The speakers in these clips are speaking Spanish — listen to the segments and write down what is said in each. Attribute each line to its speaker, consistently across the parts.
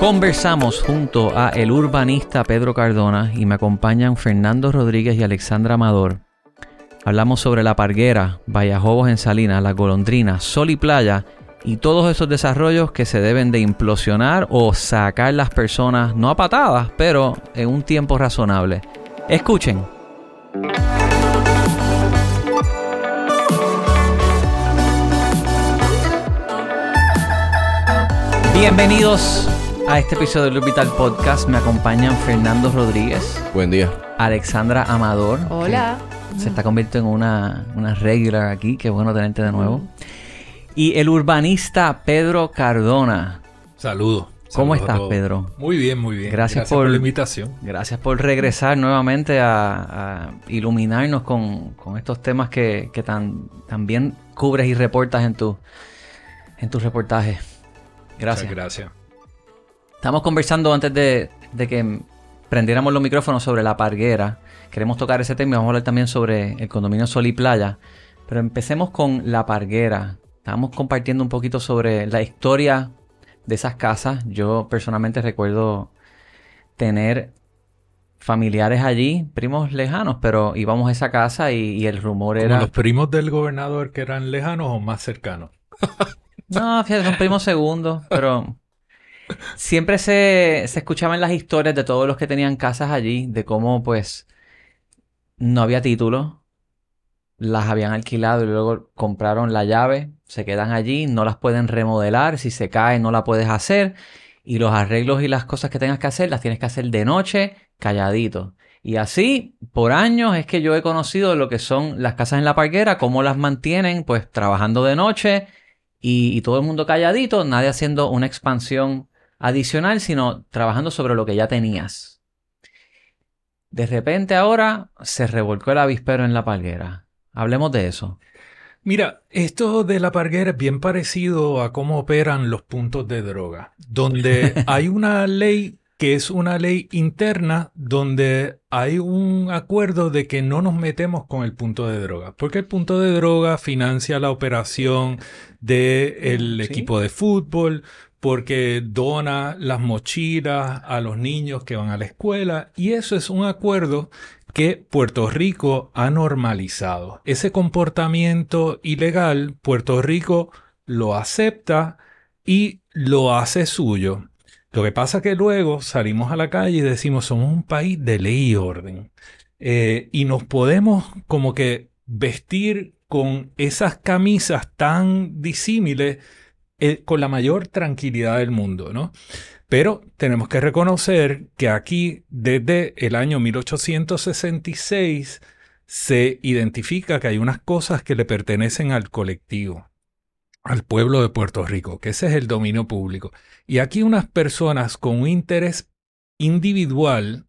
Speaker 1: Conversamos junto a el urbanista Pedro Cardona y me acompañan Fernando Rodríguez y Alexandra Amador. Hablamos sobre la parguera, Vallajobos en Salinas, la golondrina, sol y playa y todos esos desarrollos que se deben de implosionar o sacar las personas, no a patadas, pero en un tiempo razonable. Escuchen. Bienvenidos a este episodio del Orbital Podcast. Me acompañan Fernando Rodríguez.
Speaker 2: Buen día.
Speaker 1: Alexandra Amador.
Speaker 3: Hola.
Speaker 1: Se está convirtiendo en una, una regular aquí. Qué bueno tenerte de nuevo. Y el urbanista Pedro Cardona.
Speaker 4: Saludos.
Speaker 1: ¿Cómo
Speaker 4: Saludos
Speaker 1: estás. Pedro?
Speaker 4: Muy bien, muy bien.
Speaker 1: Gracias por-
Speaker 4: la invitación.
Speaker 1: Gracias por regresar nuevamente a, a iluminarnos con, con estos temas que, que tan, tan bien cubres y reportas en, tu, en tus reportajes. Gracias.
Speaker 4: Muchas gracias.
Speaker 1: Estamos conversando antes de, de que prendiéramos los micrófonos sobre la parguera. Queremos tocar ese tema y vamos a hablar también sobre el condominio Sol y Playa. Pero empecemos con la parguera. Estábamos compartiendo un poquito sobre la historia de esas casas. Yo personalmente recuerdo tener familiares allí, primos lejanos, pero íbamos a esa casa y, y el rumor
Speaker 4: Como
Speaker 1: era...
Speaker 4: los primos del gobernador que eran lejanos o más cercanos.
Speaker 1: No, fíjate, son primos segundos, pero siempre se, se escuchaban las historias de todos los que tenían casas allí, de cómo pues no había título, las habían alquilado y luego compraron la llave, se quedan allí, no las pueden remodelar, si se cae no la puedes hacer y los arreglos y las cosas que tengas que hacer las tienes que hacer de noche, calladito. Y así, por años es que yo he conocido lo que son las casas en la parguera, cómo las mantienen, pues trabajando de noche, y, y todo el mundo calladito, nadie haciendo una expansión adicional, sino trabajando sobre lo que ya tenías. De repente ahora se revolcó el avispero en la palguera. Hablemos de eso.
Speaker 4: Mira, esto de la parguera es bien parecido a cómo operan los puntos de droga, donde hay una ley que es una ley interna donde hay un acuerdo de que no nos metemos con el punto de droga, porque el punto de droga financia la operación del
Speaker 1: Sí.
Speaker 4: equipo de fútbol, porque dona las mochilas a los niños que van a la escuela, y eso es un acuerdo que Puerto Rico ha normalizado. Ese comportamiento ilegal, Puerto Rico lo acepta y lo hace suyo. Lo que pasa que luego salimos a la calle y decimos somos un país de ley y orden. Eh, y nos podemos como que vestir con esas camisas tan disímiles eh, con la mayor tranquilidad del mundo, ¿no? Pero tenemos que reconocer que aquí, desde el año 1866, se identifica que hay unas cosas que le pertenecen al colectivo, al pueblo de Puerto Rico, que ese es el dominio público. Y aquí unas personas con un interés individual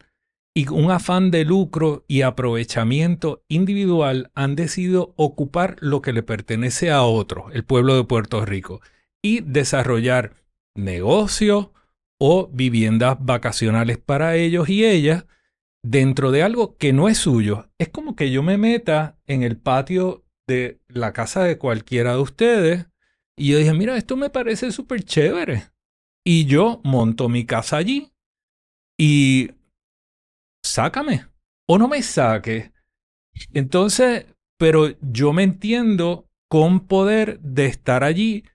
Speaker 4: y un afán de lucro y aprovechamiento individual han decidido ocupar lo que le pertenece a otro, el pueblo de Puerto Rico, y desarrollar negocio o viviendas vacacionales para ellos y ellas dentro de algo que no es suyo. Es como que yo me meta en el patio de la casa de cualquiera de ustedes y yo dije, mira, esto me parece súper chévere. Y yo monto mi casa allí y sácame o no me saque. Entonces, pero yo me entiendo con poder de estar allí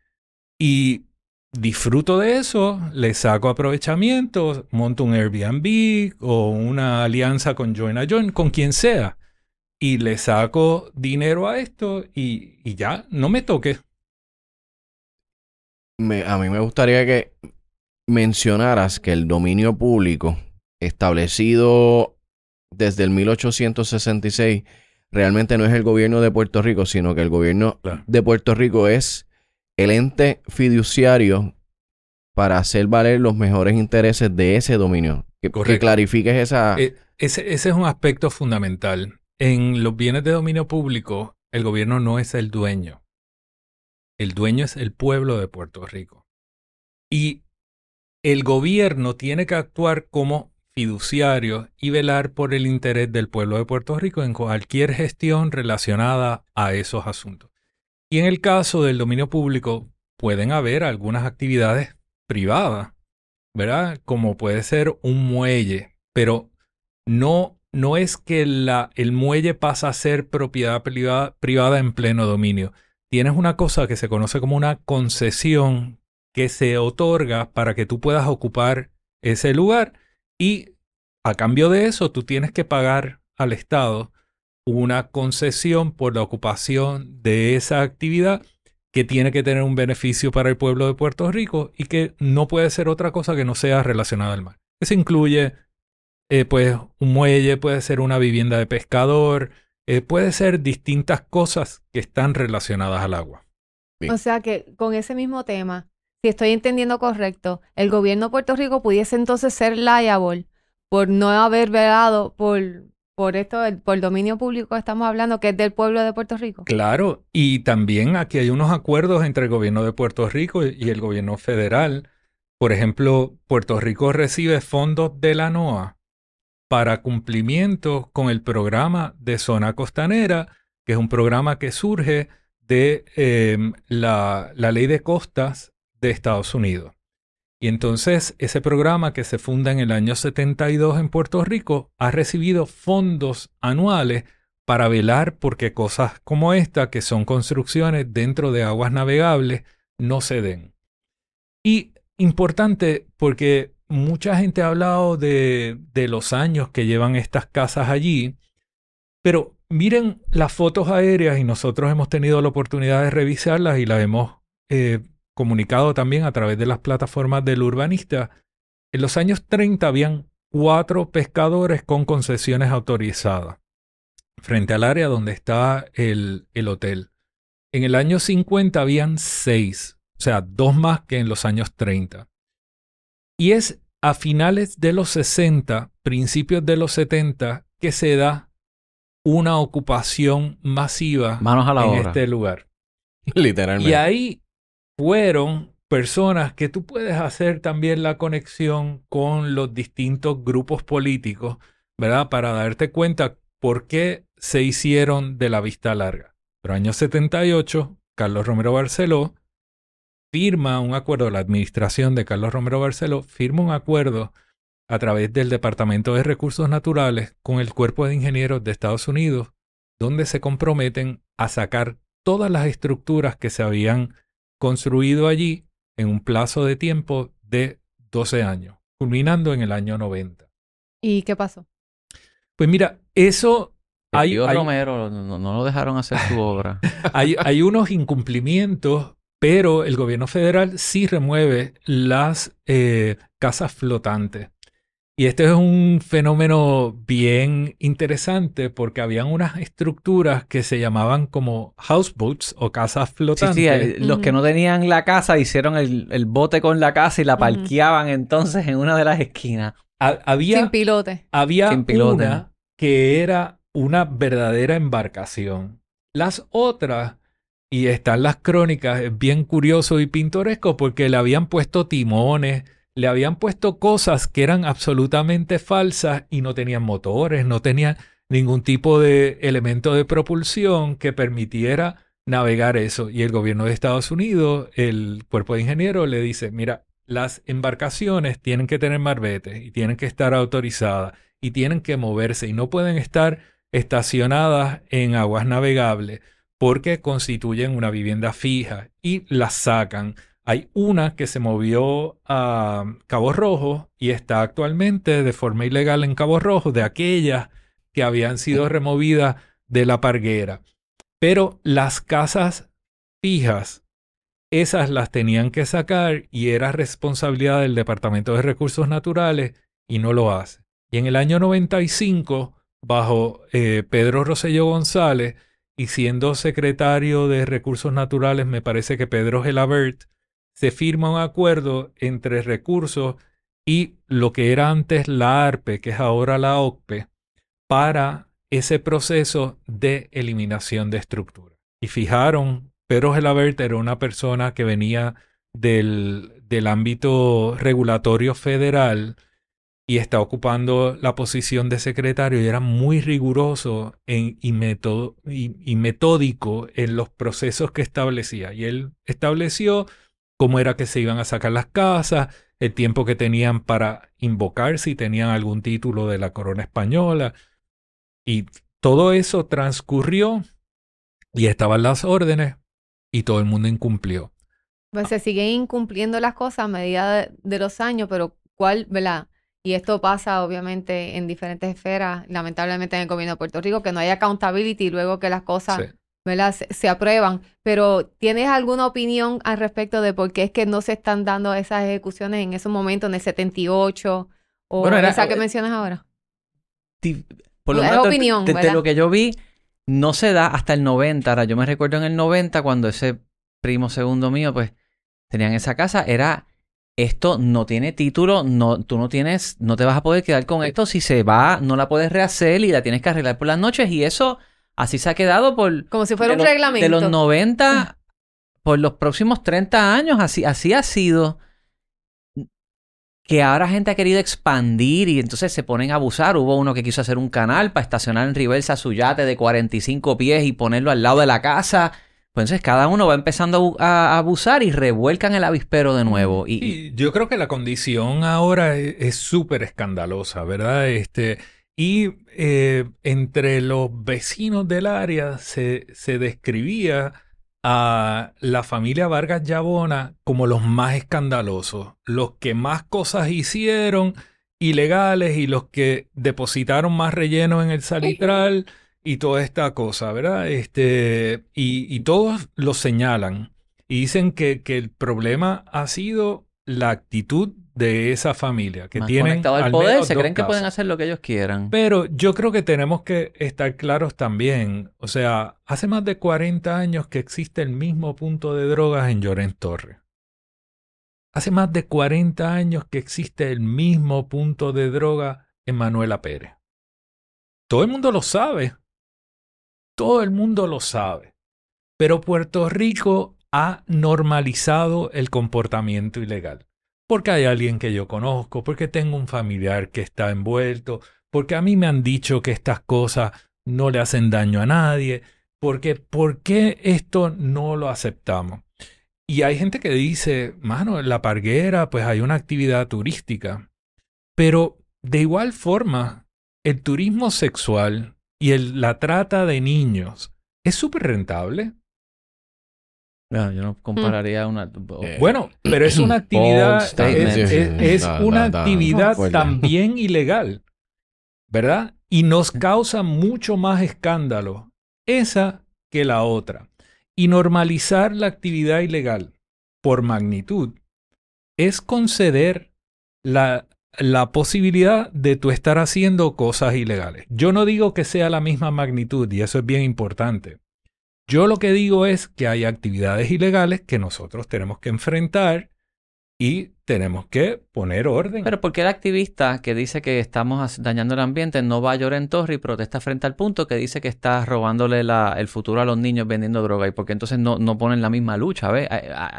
Speaker 4: y disfruto de eso, le saco aprovechamiento, monto un Airbnb o una alianza con Join a Join, con quien sea, y le saco dinero a esto y, y ya, no me toque.
Speaker 2: Me- a mí me gustaría que mencionaras que el dominio público establecido desde el 1866 realmente no es el gobierno de Puerto Rico, sino que el gobierno
Speaker 4: Claro.
Speaker 2: de Puerto Rico es el ente fiduciario para hacer valer los mejores intereses de ese dominio. Que, clarifiques esa...
Speaker 4: Eh, ese, ese es un aspecto fundamental. En los bienes de dominio público, el gobierno no es el dueño. El dueño es el pueblo de Puerto Rico. Y el gobierno tiene que actuar como fiduciario y velar por el interés del pueblo de Puerto Rico en cualquier gestión relacionada a esos asuntos. Y en el caso del dominio público, pueden haber algunas actividades privadas ¿verdad? Como puede ser un muelle, pero no, no es que el muelle pasa a ser propiedad privada en pleno dominio. Tienes una cosa que se conoce como una concesión que se otorga para que tú puedas ocupar ese lugar y a cambio de eso tú tienes que pagar al Estado una concesión por la ocupación de esa actividad que tiene que tener un beneficio para el pueblo de Puerto Rico y que no puede ser otra cosa que no sea relacionada al mar. Eso incluye, eh, pues, un muelle, puede ser una vivienda de pescador, eh, puede ser distintas cosas que están relacionadas al agua.
Speaker 3: O sea que con ese mismo tema, si estoy entendiendo correcto, el gobierno de Puerto Rico pudiese entonces ser liable por no haber velado por, por esto, por el dominio público estamos hablando, que es del pueblo de Puerto Rico.
Speaker 4: Claro, y también aquí hay unos acuerdos entre el gobierno de Puerto Rico y el gobierno federal. Por ejemplo, Puerto Rico recibe fondos de la NOAA para cumplimiento con el programa de zona costanera, que es un programa que surge de la, la ley de costas de Estados Unidos. Y entonces ese programa que se funda en el año 72 en Puerto Rico ha recibido fondos anuales para velar porque cosas como esta, que son construcciones dentro de aguas navegables, no se den. Y importante porque mucha gente ha hablado de, los años que llevan estas casas allí, pero miren las fotos aéreas y nosotros hemos tenido la oportunidad de revisarlas y las hemos eh, comunicado también a través de las plataformas del urbanista, en los años 30 habían cuatro pescadores con concesiones autorizadas frente al área donde está el, el hotel. En el año 50 habían seis, o sea, dos más que en los años 30. Y es a finales de los 60, principios de los 70, que se da una ocupación masiva
Speaker 1: Manos a la
Speaker 4: en
Speaker 1: obra.
Speaker 4: este lugar.
Speaker 2: Literalmente.
Speaker 4: Y ahí fueron personas que tú puedes hacer también la conexión con los distintos grupos políticos, ¿verdad? Para darte cuenta por qué se hicieron de la vista larga. Pero año 78, Carlos Romero Barceló firma un acuerdo, la administración de Carlos Romero Barceló firma un acuerdo a través del Departamento de Recursos Naturales con el Cuerpo de Ingenieros de Estados Unidos, donde se comprometen a sacar todas las estructuras que se habían construido allí en un plazo de tiempo de 12 años, culminando en el año 90.
Speaker 3: ¿Y qué pasó?
Speaker 4: Pues mira, eso
Speaker 1: El
Speaker 4: hay,
Speaker 1: tío
Speaker 4: hay-
Speaker 1: Romero no, no lo dejaron hacer su obra.
Speaker 4: hay, hay unos incumplimientos, pero el gobierno federal sí remueve las eh, casas flotantes. Y este es un fenómeno bien interesante porque habían unas estructuras que se llamaban como houseboats o casas
Speaker 1: Sí,
Speaker 4: flotantes.
Speaker 1: sí, eh, los que no tenían la casa hicieron el, el bote con la casa y la parqueaban entonces en una de las esquinas.
Speaker 4: Ha- había
Speaker 3: Sin pilote.
Speaker 4: había
Speaker 1: Sin pilote.
Speaker 4: una que era una verdadera embarcación. Las otras, y están las crónicas, es bien curioso y pintoresco porque le habían puesto timones, le habían puesto cosas que eran absolutamente falsas y no tenían motores, no tenían ningún tipo de elemento de propulsión que permitiera navegar eso. Y el gobierno de Estados Unidos, el cuerpo de ingenieros, le dice, mira, las embarcaciones tienen que tener marbetes y tienen que estar autorizadas y tienen que moverse y no pueden estar estacionadas en aguas navegables porque constituyen una vivienda fija y las sacan. Hay una que se movió a Cabo Rojo y está actualmente de forma ilegal en Cabo Rojo, de aquellas que habían sido removidas de la parguera. Pero las casas fijas, esas las tenían que sacar y era responsabilidad del Departamento de Recursos Naturales y no lo hace. Y en el año 95, bajo eh, Pedro Rosselló González y siendo secretario de Recursos Naturales, me parece que Pedro Gelabert, se firma un acuerdo entre recursos y lo que era antes la ARPE, que es ahora la OCPE, para ese proceso de eliminación de estructura. Y fijaron, Pedro Gelabert era una persona que venía del, del ámbito regulatorio federal y está ocupando la posición de secretario y era muy riguroso en, y, y metódico en los procesos que establecía. Y él estableció cómo era que se iban a sacar las casas, el tiempo que tenían para invocar si tenían algún título de la corona española. Y todo eso transcurrió y estaban las órdenes y todo el mundo incumplió.
Speaker 3: Pues se siguen incumpliendo las cosas a medida de, de los años, pero ¿cuál, verdad? Y esto pasa obviamente en diferentes esferas, lamentablemente en el gobierno de Puerto Rico, que no hay accountability luego que las cosas
Speaker 4: Sí.
Speaker 3: ¿Verdad? Se, se aprueban. Pero ¿tienes alguna opinión al respecto de por qué es que no se están dando esas ejecuciones en esos momentos, en el 78 o
Speaker 1: Bueno, era-
Speaker 3: esa que mencionas ahora?
Speaker 1: Ti- Por lo menos de-
Speaker 3: opinión,
Speaker 1: de, de
Speaker 3: ¿verdad?
Speaker 1: lo que yo vi, no se da hasta el 90. Ahora, yo me recuerdo en el 90 cuando ese primo segundo mío, pues, tenían esa casa, era esto no tiene título, no, tú no tienes, no te vas a poder quedar con esto. Si se va, no la puedes rehacer y la tienes que arreglar por las noches. Y eso así se ha quedado por
Speaker 3: Como si fuera un
Speaker 1: los-
Speaker 3: reglamento.
Speaker 1: De los 90 por los próximos 30 años, así, así ha sido. Que ahora gente ha querido expandir y entonces se ponen a abusar. Hubo uno que quiso hacer un canal para estacionar en reversa su yate de 45 pies y ponerlo al lado de la casa. Pues entonces cada uno va empezando a abu- a, a abusar y revuelcan el avispero de nuevo. Y, y-
Speaker 4: Y yo creo que la condición ahora e- es súper escandalosa, ¿verdad? Este, y eh, entre los vecinos del área se, se describía a la familia Vargas Llabona como los más escandalosos, los que más cosas hicieron ilegales y los que depositaron más relleno en el salitral y toda esta cosa, ¿verdad? Este, y, y todos lo señalan. Y dicen que, que el problema ha sido la actitud de esa familia, que
Speaker 1: más
Speaker 4: tienen
Speaker 1: al
Speaker 4: al
Speaker 1: poder,
Speaker 4: menos
Speaker 1: se creen que pueden hacer lo que ellos quieran.
Speaker 4: Pero yo creo que tenemos que estar claros también. O sea, hace más de 40 años que existe el mismo punto de drogas en Llorens Torres. Hace más de 40 años que existe el mismo punto de droga en Manuela Pérez. Todo el mundo lo sabe. Todo el mundo lo sabe. Pero Puerto Rico ha normalizado el comportamiento ilegal. Porque hay alguien que yo conozco, porque tengo un familiar que está envuelto, porque a mí me han dicho que estas cosas no le hacen daño a nadie, porque ¿por qué esto no lo aceptamos? Y hay gente que dice, mano, en la parguera pues hay una actividad turística, pero de igual forma, el turismo sexual y la trata de niños es súper rentable.
Speaker 1: No, yo no compararía una...
Speaker 2: Eh,
Speaker 4: Bueno, pero es una actividad, es, es- es
Speaker 2: Da-
Speaker 4: una
Speaker 2: da- da-
Speaker 4: actividad también ilegal, ¿verdad? Y nos causa mucho más escándalo esa que la otra. Y normalizar la actividad ilegal por magnitud es conceder la, la posibilidad de tú estar haciendo cosas ilegales. Yo no digo que sea la misma magnitud y eso es bien importante. Yo lo que digo es que hay actividades ilegales que nosotros tenemos que enfrentar y tenemos que poner orden.
Speaker 1: Pero ¿por qué el activista que dice que estamos dañando el ambiente no va a llorar en torre y protesta frente al punto que dice que está robándole la- el futuro a los niños vendiendo droga? ¿Y por qué entonces no, no ponen la misma lucha? ¿ves?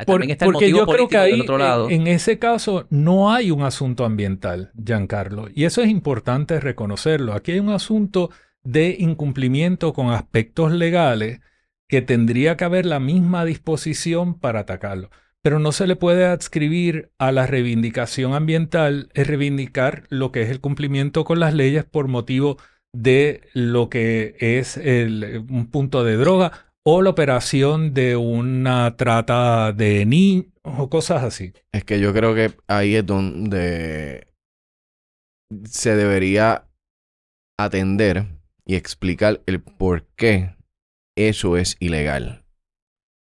Speaker 4: Por-
Speaker 1: está el
Speaker 4: porque
Speaker 1: motivo
Speaker 4: yo creo que ahí,
Speaker 1: del otro lado.
Speaker 4: en, en ese caso, no hay un asunto ambiental, Giancarlo. Y eso es importante reconocerlo. Aquí hay un asunto de incumplimiento con aspectos legales que tendría que haber la misma disposición para atacarlo. Pero no se le puede adscribir a la reivindicación ambiental, es reivindicar lo que es el cumplimiento con las leyes por motivo de lo que es el- un punto de droga o la operación de una trata de niños o cosas así.
Speaker 2: Es que yo creo que ahí es donde se debería atender y explicar el por qué eso es ilegal.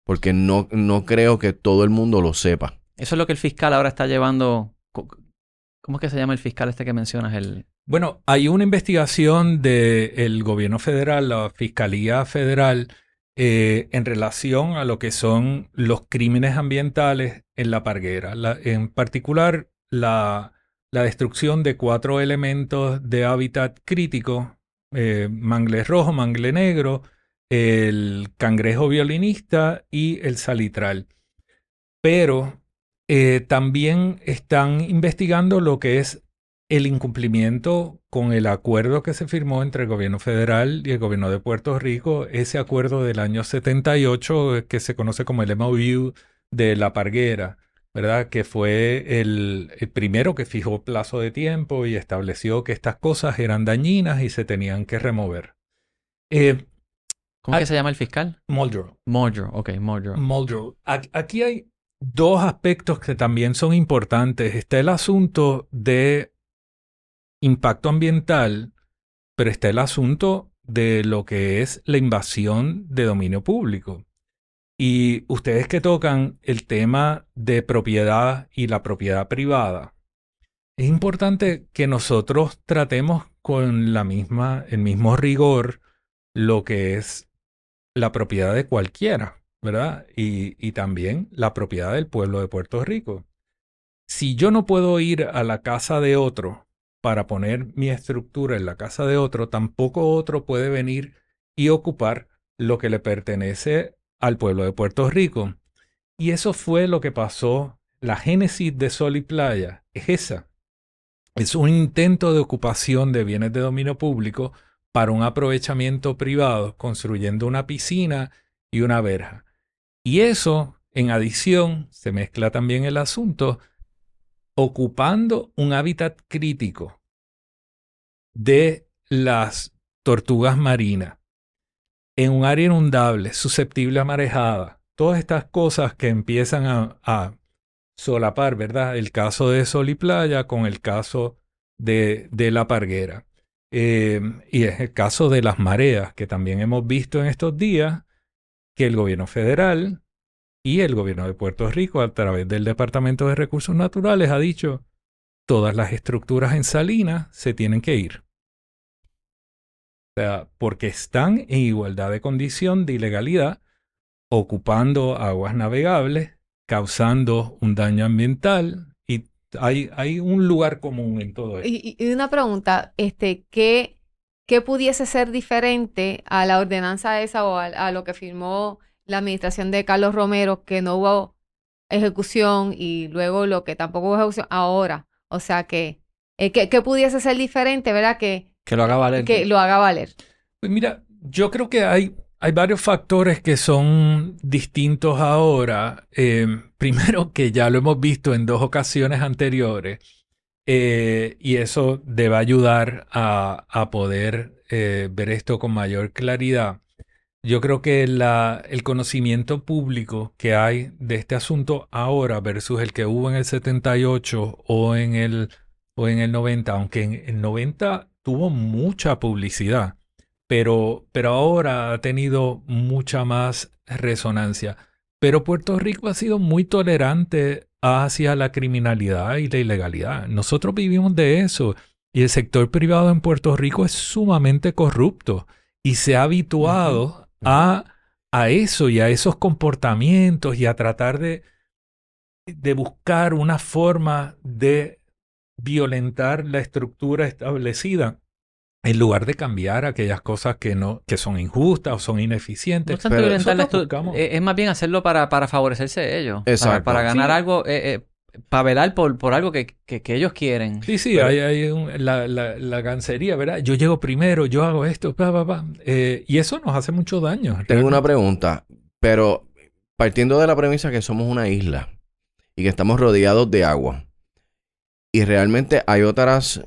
Speaker 2: Porque no, no creo que todo el mundo lo sepa.
Speaker 1: Eso es lo que el fiscal ahora está llevando. ¿Cómo es que se llama el fiscal este que mencionas? El...
Speaker 4: Bueno, hay una investigación del gobierno federal, la Fiscalía Federal, eh, en relación a lo que son los crímenes ambientales en la parguera. La- en particular, la, la destrucción de cuatro elementos de hábitat crítico, eh, mangle rojo, mangle negro, el cangrejo violinista y el salitral. Pero eh, también están investigando lo que es el incumplimiento con el acuerdo que se firmó entre el gobierno federal y el gobierno de Puerto Rico, ese acuerdo del año 78 eh, que se conoce como el MOU de la Parguera, ¿verdad? Que fue el, el primero que fijó plazo de tiempo y estableció que estas cosas eran dañinas y se tenían que remover. Eh,
Speaker 1: ¿Cómo
Speaker 4: Ah.
Speaker 1: que se llama el fiscal?
Speaker 4: Muldrow.
Speaker 1: Muldrow. Ok, Muldrow.
Speaker 4: Muldrow. Aquí hay dos aspectos que también son importantes. Está el asunto de impacto ambiental, pero está el asunto de lo que es la invasión de dominio público. Y ustedes que tocan el tema de propiedad y la propiedad privada, es importante que nosotros tratemos con la misma, el mismo rigor lo que es la propiedad de cualquiera, ¿verdad? Y, también la propiedad del pueblo de Puerto Rico. Si yo no puedo ir a la casa de otro para poner mi estructura en la casa de otro, tampoco otro puede venir y ocupar lo que le pertenece al pueblo de Puerto Rico. Y eso fue lo que pasó. La génesis de Sol y Playa es esa. Es un intento de ocupación de bienes de dominio público para un aprovechamiento privado, construyendo una piscina y una verja. Y eso, en adición, se mezcla también el asunto, ocupando un hábitat crítico de las tortugas marinas en un área inundable, susceptible a marejada. Todas estas cosas que empiezan a, a solapar, ¿verdad? El caso de Sol y Playa con el caso de, de la parguera. Eh, y es el caso de las mareas, que también hemos visto en estos días que el gobierno federal y el gobierno de Puerto Rico, a través del Departamento de Recursos Naturales, ha dicho todas las estructuras en Salinas se tienen que ir. O sea, porque están en igualdad de condición de ilegalidad, ocupando aguas navegables, causando un daño ambiental, hay, hay un lugar común en todo esto.
Speaker 3: Y, y una pregunta, este, ¿qué, ¿qué pudiese ser diferente a la ordenanza esa o a, a lo que firmó la administración de Carlos Romero, que no hubo ejecución y luego lo que tampoco hubo ejecución ahora? O sea, que, eh, que, que pudiese ser diferente, ¿verdad? Que,
Speaker 1: Que lo haga valer.
Speaker 3: que lo haga valer.
Speaker 4: Pues mira, yo creo que hay, hay varios factores que son distintos ahora. Eh, primero, que ya lo hemos visto en dos ocasiones anteriores, eh, y eso debe ayudar a, poder eh, ver esto con mayor claridad. Yo creo que el conocimiento público que hay de este asunto ahora versus el que hubo en el 78 o en el, o en el 90, aunque en el 90 tuvo mucha publicidad pero, pero ahora ha tenido mucha más resonancia. Pero Puerto Rico ha sido muy tolerante hacia la criminalidad y la ilegalidad. Nosotros vivimos de eso y el sector privado en Puerto Rico es sumamente corrupto y se ha habituado a, a eso y a esos comportamientos y a tratar de, de buscar una forma de violentar la estructura establecida en lugar de cambiar aquellas cosas que no que son injustas o son ineficientes.
Speaker 2: Pero
Speaker 1: eh, es más bien hacerlo para, para favorecerse ellos. Para-
Speaker 2: Exacto.
Speaker 1: Para, ganar
Speaker 4: Sí.
Speaker 1: algo, eh, eh, para velar por, por algo que, que, que ellos quieren.
Speaker 4: Sí, sí,
Speaker 1: Pero-
Speaker 4: hay, hay un- la, la, la gancería, ¿verdad? Yo llego primero, yo hago esto, pa, pa, pa. Eh, y eso nos hace mucho daño.
Speaker 2: Tengo una pregunta, pero partiendo de la premisa que somos una isla y que estamos rodeados de agua, y realmente hay otras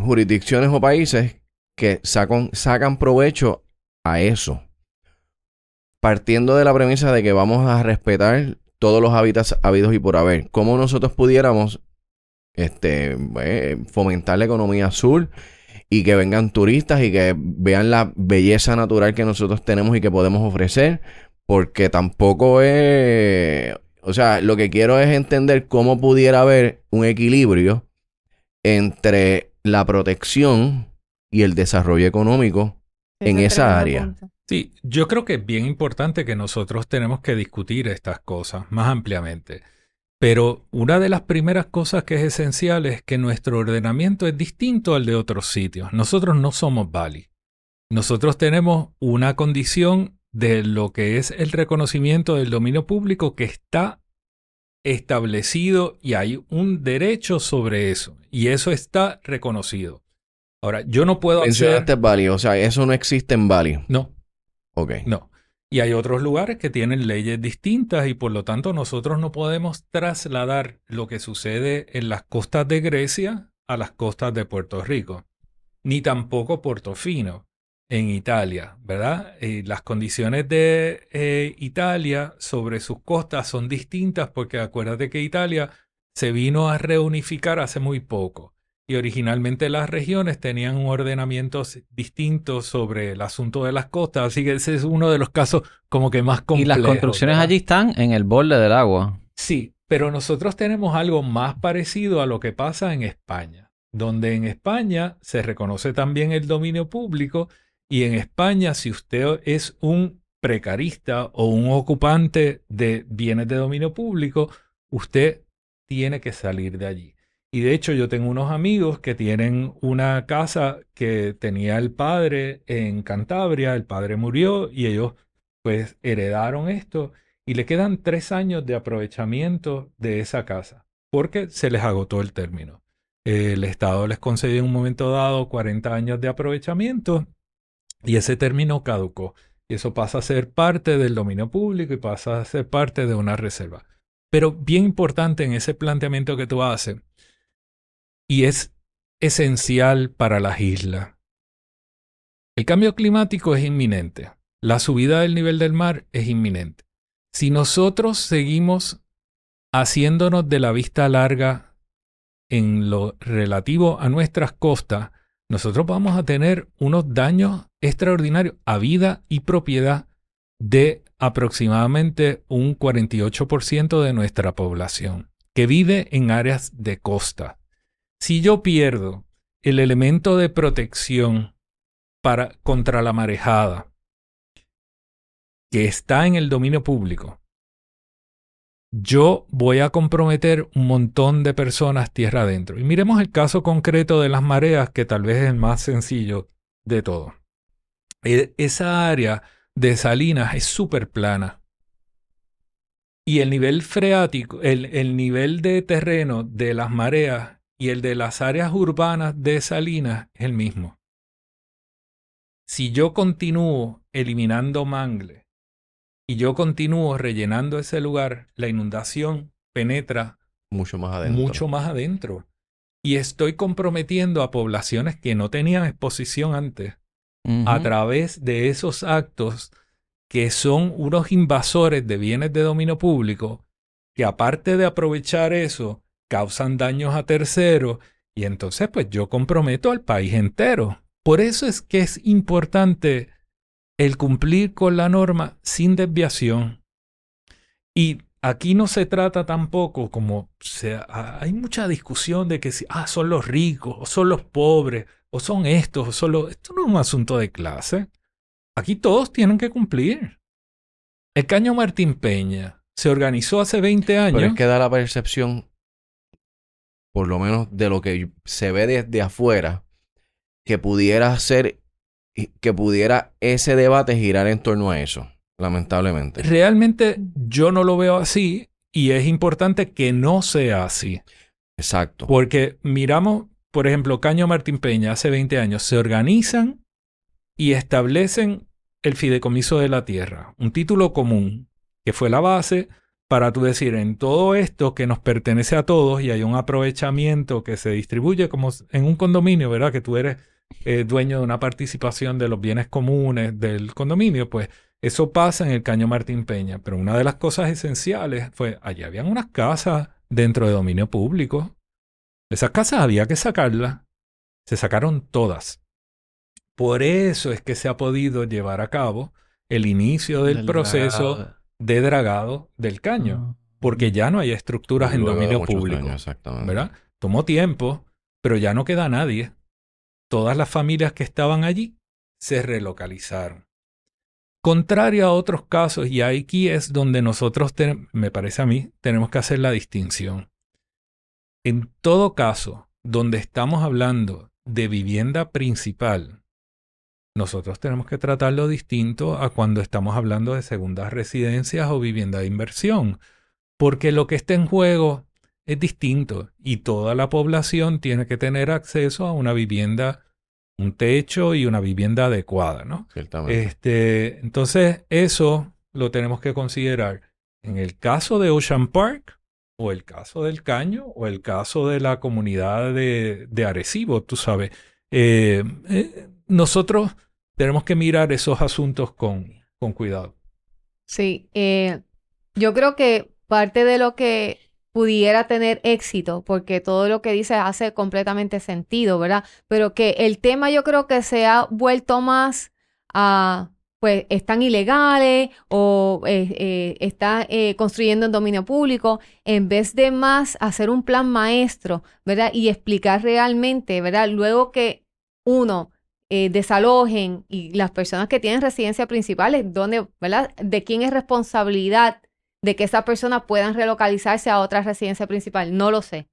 Speaker 2: jurisdicciones o países que sacan, sacan provecho a eso. Partiendo de la premisa de que vamos a respetar todos los hábitats habidos y por haber, ¿cómo nosotros pudiéramos este, eh, fomentar la economía azul y que vengan turistas y que vean la belleza natural que nosotros tenemos y que podemos ofrecer? Porque tampoco es... O sea, lo que quiero es entender cómo pudiera haber un equilibrio entre la protección y el desarrollo económico en esa área.
Speaker 4: Sí, yo creo que es bien importante que nosotros tenemos que discutir estas cosas más ampliamente. Pero una de las primeras cosas que es esencial es que nuestro ordenamiento es distinto al de otros sitios. Nosotros no somos Bali. Nosotros tenemos una condición de lo que es el reconocimiento del dominio público que está establecido y hay un derecho sobre eso. Y eso está reconocido. Ahora, yo no puedo hacer...
Speaker 2: Mencionaste Bali, o sea, eso no existe en Bali.
Speaker 4: No,
Speaker 2: Ok.
Speaker 4: no. Y hay otros lugares que tienen leyes distintas y por lo tanto nosotros no podemos trasladar lo que sucede en las costas de Grecia a las costas de Puerto Rico, ni tampoco Portofino en Italia, ¿verdad? Eh, las condiciones de eh, Italia sobre sus costas son distintas porque acuérdate que Italia se vino a reunificar hace muy poco y originalmente las regiones tenían un ordenamiento distinto sobre el asunto de las costas, así que ese es uno de los casos como que más complejos.
Speaker 1: Y las construcciones allí están en el borde del agua.
Speaker 4: Sí, pero nosotros tenemos algo más parecido a lo que pasa en España, donde en España se reconoce también el dominio público y en España, si usted es un precarista o un ocupante de bienes de dominio público, usted tiene que salir de allí. Y de hecho yo tengo unos amigos que tienen una casa que tenía el padre en Cantabria, el padre murió y ellos pues heredaron esto y le quedan tres años de aprovechamiento de esa casa porque se les agotó el término. El Estado les concedió en un momento dado 40 años de aprovechamiento y ese término caducó. Y eso pasa a ser parte del dominio público y pasa a ser parte de una reserva. Pero bien importante en ese planteamiento que tú haces, y es esencial para las islas. El cambio climático es inminente. La subida del nivel del mar es inminente. Si nosotros seguimos haciéndonos de la vista larga en lo relativo a nuestras costas, nosotros vamos a tener unos daños extraordinarios a vida y propiedad de aproximadamente un 48% de nuestra población que vive en áreas de costa. Si yo pierdo el elemento de protección para, contra la marejada que está en el dominio público, yo voy a comprometer un montón de personas tierra adentro. Y miremos el caso concreto de las mareas, que tal vez es el más sencillo de todo. E, esa área de salinas es súper plana. Y el nivel freático, el, el nivel de terreno de las mareas y el de las áreas urbanas de salinas es el mismo. Si yo continúo eliminando mangle y yo continúo rellenando ese lugar, la inundación penetra
Speaker 2: mucho más adentro.
Speaker 4: Mucho más adentro. Y estoy comprometiendo a poblaciones que no tenían exposición antes a través de esos actos que son unos invasores de bienes de dominio público que aparte de aprovechar eso, causan daños a terceros y entonces pues yo comprometo al país entero. Por eso es que es importante el cumplir con la norma sin desviación. Y aquí no se trata tampoco como hay mucha discusión de que si ah, son los ricos o son los pobres o son estos o son los... Esto no es un asunto de clase. Aquí todos tienen que cumplir. El Caño Martín Peña se organizó hace 20 años.
Speaker 2: Pero es que da la percepción, por lo menos de lo que se ve desde afuera, que pudiera ser que pudiera ese debate girar en torno a eso, lamentablemente.
Speaker 4: Realmente yo no lo veo así y es importante que no sea así.
Speaker 2: Exacto.
Speaker 4: Porque miramos, por ejemplo, Caño Martín Peña hace 20 años, se organizan y establecen el fideicomiso de la tierra, un título común que fue la base para tú decir en todo esto que nos pertenece a todos y hay un aprovechamiento que se distribuye como en un condominio, ¿verdad? Que tú eres eh, dueño de una participación de los bienes comunes del condominio, pues eso pasa en el Caño Martín Peña. Pero una de las cosas esenciales fue, allí habían unas casas dentro de dominio público. Esas casas había que sacarlas. Se sacaron todas. Por eso es que se ha podido llevar a cabo el inicio del, proceso de dragado del caño. Ah. Porque ya no hay estructuras en dominio público. ¿Verdad? Tomó tiempo, pero ya no queda nadie todas las familias que estaban allí se relocalizaron. Contrario a otros casos, y aquí es donde nosotros, me parece a mí, tenemos que hacer la distinción. En todo caso, donde estamos hablando de vivienda principal, nosotros tenemos que tratarlo distinto a cuando estamos hablando de segundas residencias o vivienda de inversión, porque lo que está en juego es distinto y toda la población tiene que tener acceso a una vivienda un techo y una vivienda adecuada, ¿no?
Speaker 2: Ciertamente.
Speaker 4: Este, entonces, eso lo tenemos que considerar. En el caso de Ocean Park, o el caso del Caño, o el caso de la comunidad de, de Arecibo, tú sabes, eh, eh, nosotros tenemos que mirar esos asuntos con, con cuidado.
Speaker 3: Sí, eh, yo creo que parte de lo que pudiera tener éxito, porque todo lo que dice hace completamente sentido, ¿verdad? Pero que el tema yo creo que se ha vuelto más a, pues, están ilegales o eh, eh, está eh, construyendo en dominio público, en vez de más hacer un plan maestro, ¿verdad? Y explicar realmente, ¿verdad? Luego que uno desalojen y las personas que tienen residencia principales, ¿dónde, ¿verdad? ¿De quién es responsabilidad de que esas personas puedan relocalizarse a otra residencia principal? No lo sé.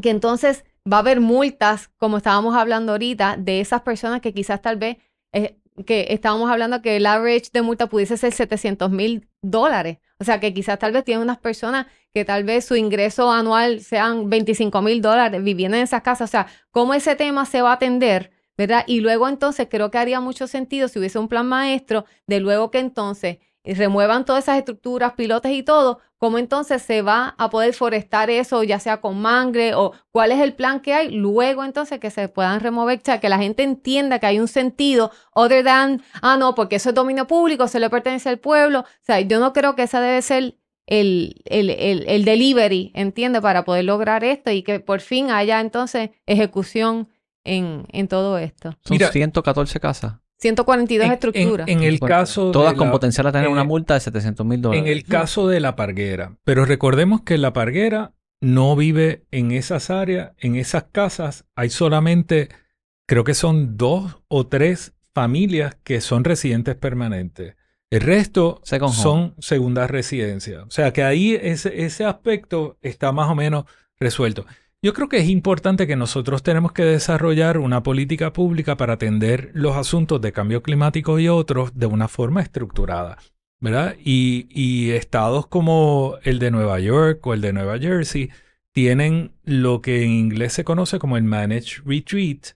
Speaker 3: Que entonces va a haber multas, como estábamos hablando ahorita, de esas personas que quizás tal vez, eh, que estábamos hablando que el average de multa pudiese ser 700 mil dólares. O sea, que quizás tal vez tienen unas personas que tal vez su ingreso anual sean 25 mil dólares viviendo en esas casas. O sea, ¿cómo ese tema se va a atender? ¿Verdad? Y luego entonces creo que haría mucho sentido si hubiese un plan maestro de luego que entonces remuevan todas esas estructuras, pilotes y todo, cómo entonces se va a poder forestar eso, ya sea con mangre o cuál es el plan que hay, luego entonces que se puedan remover, o sea, que la gente entienda que hay un sentido, other than, ah, no, porque eso es dominio público, se le pertenece al pueblo, o sea, yo no creo que esa debe ser el, el, el, el delivery, ¿entiende? Para poder lograr esto y que por fin haya entonces ejecución en, en todo esto.
Speaker 1: Son
Speaker 4: Mira-
Speaker 1: 114 casas.
Speaker 3: 142
Speaker 4: En-
Speaker 3: estructuras.
Speaker 4: En, en el
Speaker 1: Bueno,
Speaker 4: caso
Speaker 1: Todas
Speaker 4: de
Speaker 1: con
Speaker 4: la-
Speaker 1: potencial a tener
Speaker 4: en
Speaker 1: una
Speaker 4: el-
Speaker 1: multa de 700 mil
Speaker 4: En
Speaker 1: dólares.
Speaker 4: el caso de la parguera. Pero recordemos que la parguera no vive en esas áreas, en esas casas. Hay solamente, creo que son dos o tres familias que son residentes permanentes. El resto
Speaker 1: Second
Speaker 4: son segundas residencias. O sea que ahí ese, ese aspecto está más o menos resuelto. Yo creo que es importante que nosotros tenemos que desarrollar una política pública para atender los asuntos de cambio climático y otros de una forma estructurada. ¿verdad? Y, y estados como el de Nueva York o el de Nueva Jersey tienen lo que en inglés se conoce como el Managed Retreat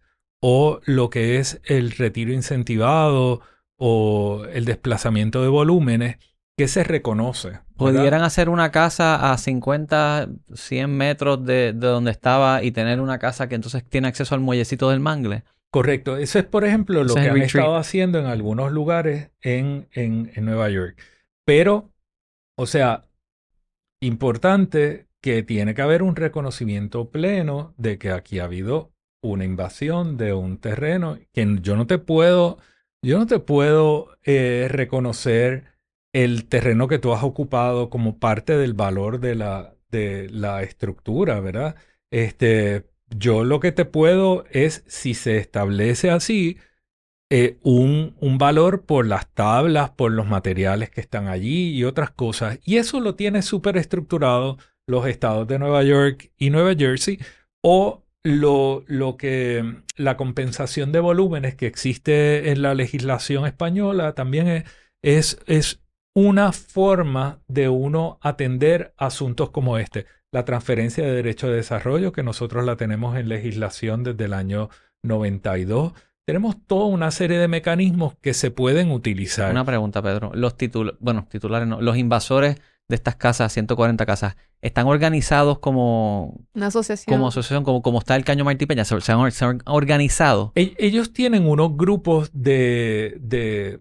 Speaker 4: o lo que es el retiro incentivado o el desplazamiento de volúmenes que se reconoce. ¿verdad?
Speaker 1: Pudieran hacer una casa a 50, 100 metros de, de donde estaba y tener una casa que entonces tiene acceso al muellecito del mangle.
Speaker 4: Correcto. Eso es, por ejemplo, lo
Speaker 1: Ese
Speaker 4: que han
Speaker 1: retreat.
Speaker 4: estado haciendo en algunos lugares en, en, en Nueva York. Pero, o sea, importante que tiene que haber un reconocimiento pleno de que aquí ha habido una invasión de un terreno que yo no te puedo, yo no te puedo eh, reconocer el terreno que tú has ocupado como parte del valor de la, de la estructura, ¿verdad? Este, yo lo que te puedo es, si se establece así, eh, un, un valor por las tablas, por los materiales que están allí y otras cosas. Y eso lo tiene súper estructurado los estados de Nueva York y Nueva Jersey o lo, lo que la compensación de volúmenes que existe en la legislación española también es, es, es una forma de uno atender asuntos como este. La transferencia de derecho de desarrollo, que nosotros la tenemos en legislación desde el año 92. Tenemos toda una serie de mecanismos que se pueden utilizar.
Speaker 1: Una pregunta, Pedro. Los titulares, bueno, titulares no, los invasores de estas casas, 140 casas, ¿están organizados como,
Speaker 3: Una asociación.
Speaker 1: como asociación, como, como está el Caño Martí Peña? ¿Se, se han, se han organizado?
Speaker 4: E- Ellos tienen unos grupos de, de,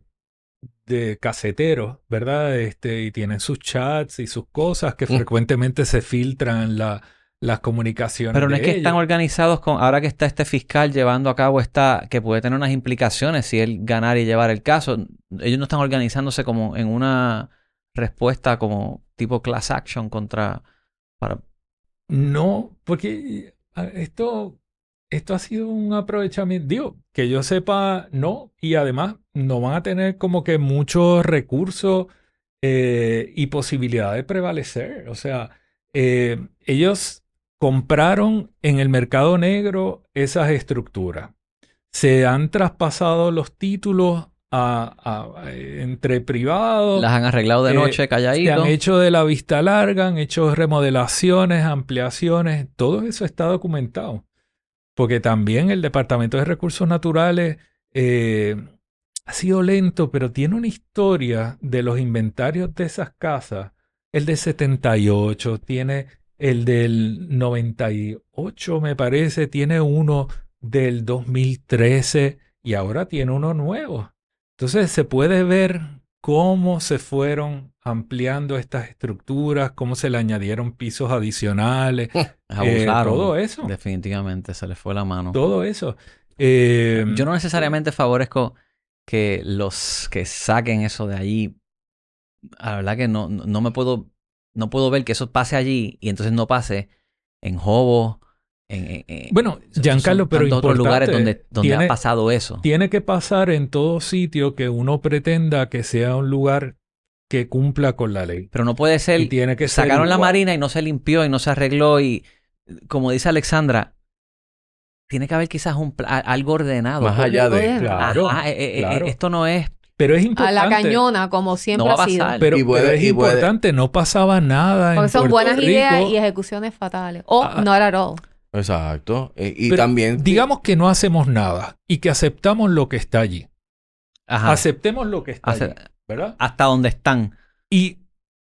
Speaker 4: de caseteros, ¿verdad? Este, y tienen sus chats y sus cosas que
Speaker 2: Mm.
Speaker 4: frecuentemente se filtran la- las comunicaciones.
Speaker 1: Pero no es que
Speaker 4: ellos.
Speaker 1: están organizados con, ahora que está este fiscal llevando a cabo esta, que puede tener unas implicaciones si él ganar y llevar el caso, ellos no están organizándose como en una respuesta como tipo class action contra, para,
Speaker 4: No, porque esto, esto ha sido un aprovechamiento. Digo, que yo sepa, no. Y además, no van a tener como que muchos recursos eh, y posibilidad de prevalecer. O sea, eh, ellos compraron en el mercado negro esas estructuras. Se han traspasado los títulos a- a- entre privados.
Speaker 1: las han arreglado de
Speaker 4: Eh,
Speaker 1: noche
Speaker 4: Se
Speaker 1: calladito.
Speaker 4: han hecho de la vista larga, han hecho remodelaciones, ampliaciones, todo eso está documentado. porque también el Departamento de Recursos Naturales eh, ha sido lento, pero tiene una historia de los inventarios de esas casas. El de 78, tiene el del 98, me parece, tiene uno del 2013 y ahora tiene uno nuevo. Entonces se puede ver cómo se fueron ampliando estas estructuras, cómo se le añadieron pisos adicionales, eh, todo eso.
Speaker 1: Definitivamente, se les fue la mano.
Speaker 4: todo eso. Eh,
Speaker 1: Yo no necesariamente favorezco que los que saquen eso de allí. La verdad que no, no, me puedo, no puedo ver que eso pase allí y entonces no pase en Jobo, en, en- en-
Speaker 4: Bueno, Giancarlo, pero
Speaker 1: otros lugares donde, donde
Speaker 4: tiene-
Speaker 1: ha pasado eso.
Speaker 4: tiene que pasar en todo sitio que uno pretenda que sea un lugar que cumpla con la ley.
Speaker 1: Pero no puede ser,
Speaker 4: Y tiene que ser
Speaker 1: sacaron la marina y no se limpió y no se arregló y, como dice Alexandra, tiene que haber quizás un algo ordenado.
Speaker 2: Más allá de...
Speaker 4: Claro,
Speaker 1: Ajá, eh, eh, eh,
Speaker 4: claro.
Speaker 1: esto no es,
Speaker 4: Pero es
Speaker 3: A
Speaker 4: importante.
Speaker 3: la cañona, como siempre
Speaker 1: no a
Speaker 3: ha sido.
Speaker 4: Pero,
Speaker 2: Y puede-
Speaker 4: pero es
Speaker 2: y puede-
Speaker 4: importante, no pasaba nada
Speaker 3: Porque
Speaker 4: en
Speaker 3: son
Speaker 4: Puerto
Speaker 3: buenas
Speaker 4: Rico.
Speaker 3: ideas y ejecuciones fatales. O
Speaker 4: Ah,
Speaker 3: not at all.
Speaker 2: Exacto. Eh, y
Speaker 4: Pero
Speaker 2: también...
Speaker 4: Digamos que no hacemos nada y que aceptamos lo que está allí.
Speaker 1: ajá,
Speaker 4: Aceptemos lo que está
Speaker 1: Ace-
Speaker 4: allí, ¿verdad?
Speaker 1: hasta donde están.
Speaker 4: ¿Y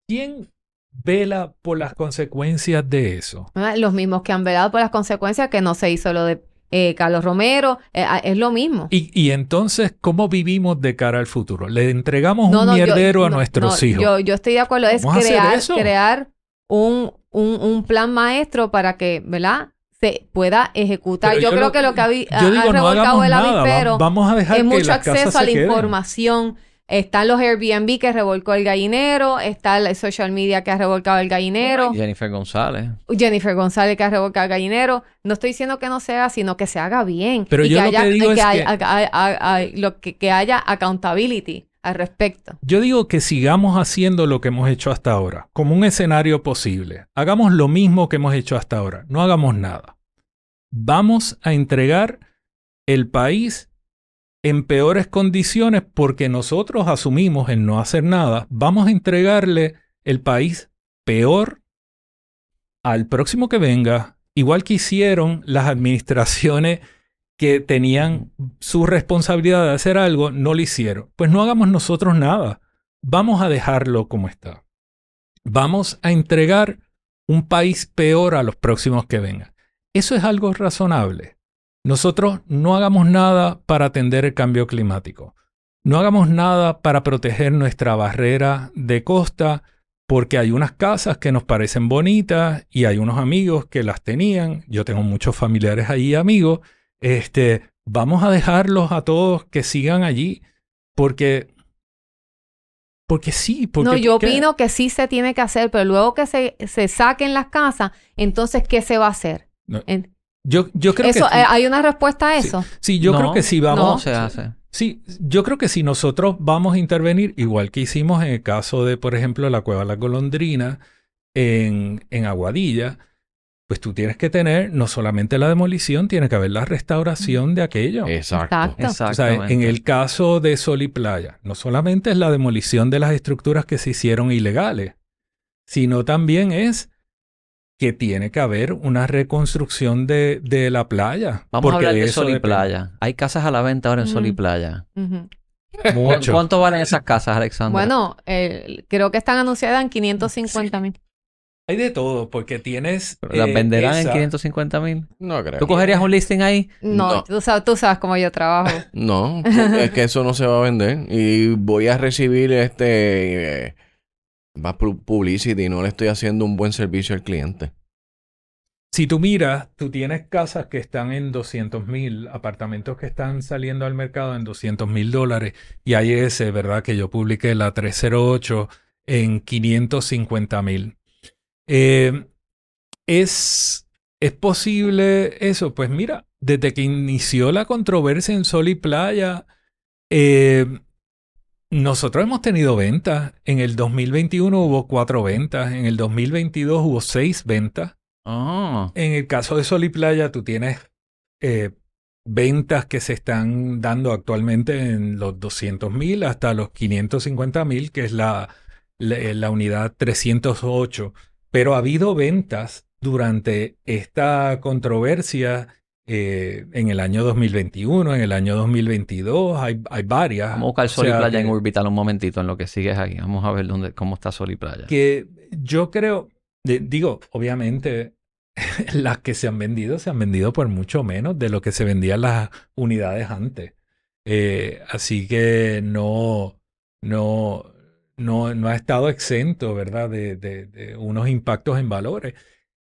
Speaker 4: quién vela por las consecuencias de eso?
Speaker 3: ¿verdad? Los mismos que han velado por las consecuencias que no se hizo lo de eh, Carlos Romero. eh, ah, es lo mismo.
Speaker 4: Y, y entonces, ¿cómo vivimos de cara al futuro? ¿Le entregamos
Speaker 3: No,
Speaker 4: un
Speaker 3: no, yo-
Speaker 4: mierdero a
Speaker 3: no,
Speaker 4: nuestros hijos?
Speaker 3: Yo, yo estoy de acuerdo. Es crear, un, un, un plan maestro para que, ¿verdad? Se pueda ejecutar. Yo,
Speaker 4: yo
Speaker 3: creo
Speaker 4: lo-
Speaker 3: que lo que ha, ha-
Speaker 4: digo,
Speaker 3: ha revolcado el avispero
Speaker 4: Vamos a dejar
Speaker 3: es
Speaker 4: que
Speaker 3: mucho acceso a la
Speaker 4: queden.
Speaker 3: información. Están los Airbnb que revolcó el gallinero, está el social media que ha revolcado el gallinero,
Speaker 1: Jennifer González.
Speaker 3: Jennifer González que ha revolcado el gallinero. No estoy diciendo que no se haga, sino que se haga bien.
Speaker 4: Pero
Speaker 3: y
Speaker 4: yo
Speaker 3: que
Speaker 4: lo que digo es
Speaker 3: lo que haya accountability al respecto.
Speaker 4: Yo digo que sigamos haciendo lo que hemos hecho hasta ahora, como un escenario posible. Hagamos lo mismo que hemos hecho hasta ahora, no hagamos nada. Vamos a entregar el país en peores condiciones porque nosotros asumimos el no hacer nada. Vamos a entregarle el país peor al próximo que venga, igual que hicieron las administraciones que tenían su responsabilidad de hacer algo, no lo hicieron. Pues no hagamos nosotros nada. Vamos a dejarlo como está. Vamos a entregar un país peor a los próximos que vengan. Eso es algo razonable. Nosotros no hagamos nada para atender el cambio climático. No hagamos nada para proteger nuestra barrera de costa porque hay unas casas que nos parecen bonitas y hay unos amigos que las tenían. Yo tengo muchos familiares ahí amigos. Este, vamos a dejarlos a todos que sigan allí porque porque sí, porque
Speaker 3: no, yo opino que sí se tiene que hacer, pero luego que se, se saquen las casas, entonces, ¿qué se va a hacer?
Speaker 4: No,
Speaker 3: En-
Speaker 4: Yo, yo creo
Speaker 3: eso,
Speaker 4: que
Speaker 3: eh. ¿Hay una respuesta a eso?
Speaker 4: Sí, yo
Speaker 1: No,
Speaker 4: creo que sí
Speaker 1: No
Speaker 4: vamos.
Speaker 1: se hace.
Speaker 4: Sí, yo creo que si nosotros vamos a intervenir, igual que hicimos en el caso de, por ejemplo, la Cueva de la Golondrina en, en Aguadilla, pues tú tienes que tener no solamente la demolición, tiene que haber la restauración de aquello.
Speaker 2: Exacto.
Speaker 3: Exacto.
Speaker 4: O sea, en el caso de Sol y Playa, no solamente es la demolición de las estructuras que se hicieron ilegales, sino también es que tiene que haber una reconstrucción de, de la playa.
Speaker 1: Vamos a
Speaker 4: porque
Speaker 1: hablar de Sol y
Speaker 4: depende.
Speaker 1: Playa. Hay casas a la venta ahora en Sol y. Playa.
Speaker 4: Mucho.
Speaker 1: ¿Cuánto valen esas casas, Alexandra?
Speaker 3: Bueno, eh, creo que están anunciadas en 550 mil.
Speaker 4: Hay de todo, porque tienes.
Speaker 1: ¿Las
Speaker 4: eh,
Speaker 1: venderán en
Speaker 4: esa-
Speaker 1: 550 mil?
Speaker 2: No creo.
Speaker 1: ¿Tú cogerías un listing ahí?
Speaker 3: No,
Speaker 2: No.
Speaker 3: Tú, sabes, tú sabes cómo yo trabajo.
Speaker 2: No, es que eso no se va a vender. Y voy a recibir este... eh, más pu- publicity. No le estoy haciendo un buen servicio al cliente.
Speaker 4: Si tú miras, tú tienes casas que están en 200 mil, apartamentos que están saliendo al mercado en 200 mil dólares. Y hay ese, ¿verdad? Que yo publiqué la 308 en 550 mil. Eh, ¿es, ¿Es posible eso? Pues mira, desde que inició la controversia en Sol y Playa, eh, nosotros hemos tenido ventas. En el 2021 hubo cuatro ventas, en el 2022 hubo seis ventas.
Speaker 1: Oh.
Speaker 4: En el caso de Sol y Playa, tú tienes eh, ventas que se están dando actualmente en los 200 mil hasta los 550 mil, que es la, la, la unidad 308. Pero ha habido ventas durante esta controversia eh, en el año 2021, en el año 2022, hay, hay varias.
Speaker 1: Vamos a buscar Sol
Speaker 4: O sea,
Speaker 1: y Playa
Speaker 4: que-
Speaker 1: en Orbital un momentito en lo que sigues aquí. Vamos a ver dónde, cómo está Sol y Playa.
Speaker 4: que yo creo, de- digo, obviamente las que se han vendido se han vendido por mucho menos de lo que se vendían las unidades antes. Eh, así que no, no, no, no ha estado exento, ¿verdad? De, de- de unos impactos en valores.